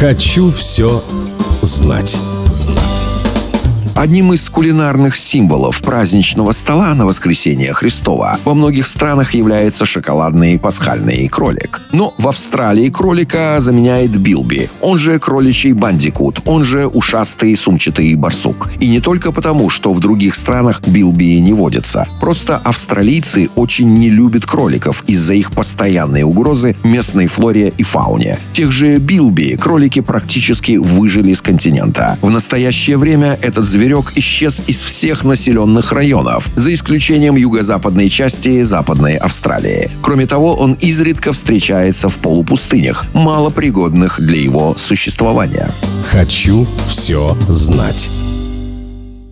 Хочу все знать. Одним из кулинарных символов праздничного стола на воскресенье Христова во многих странах является шоколадный пасхальный кролик. Но в Австралии кролика заменяет билби, он же кроличий бандикут, он же ушастый сумчатый барсук. И не только потому, что в других странах билби не водятся. Просто австралийцы очень не любят кроликов из-за их постоянной угрозы местной флоре и фауне. Тех же билби кролики практически выжили с континента. В настоящее время этот зверь зверек исчез из всех населенных районов, за исключением юго-западной части Западной Австралии. Кроме того, он изредка встречается в полупустынях, малопригодных для его существования. Хочу все знать.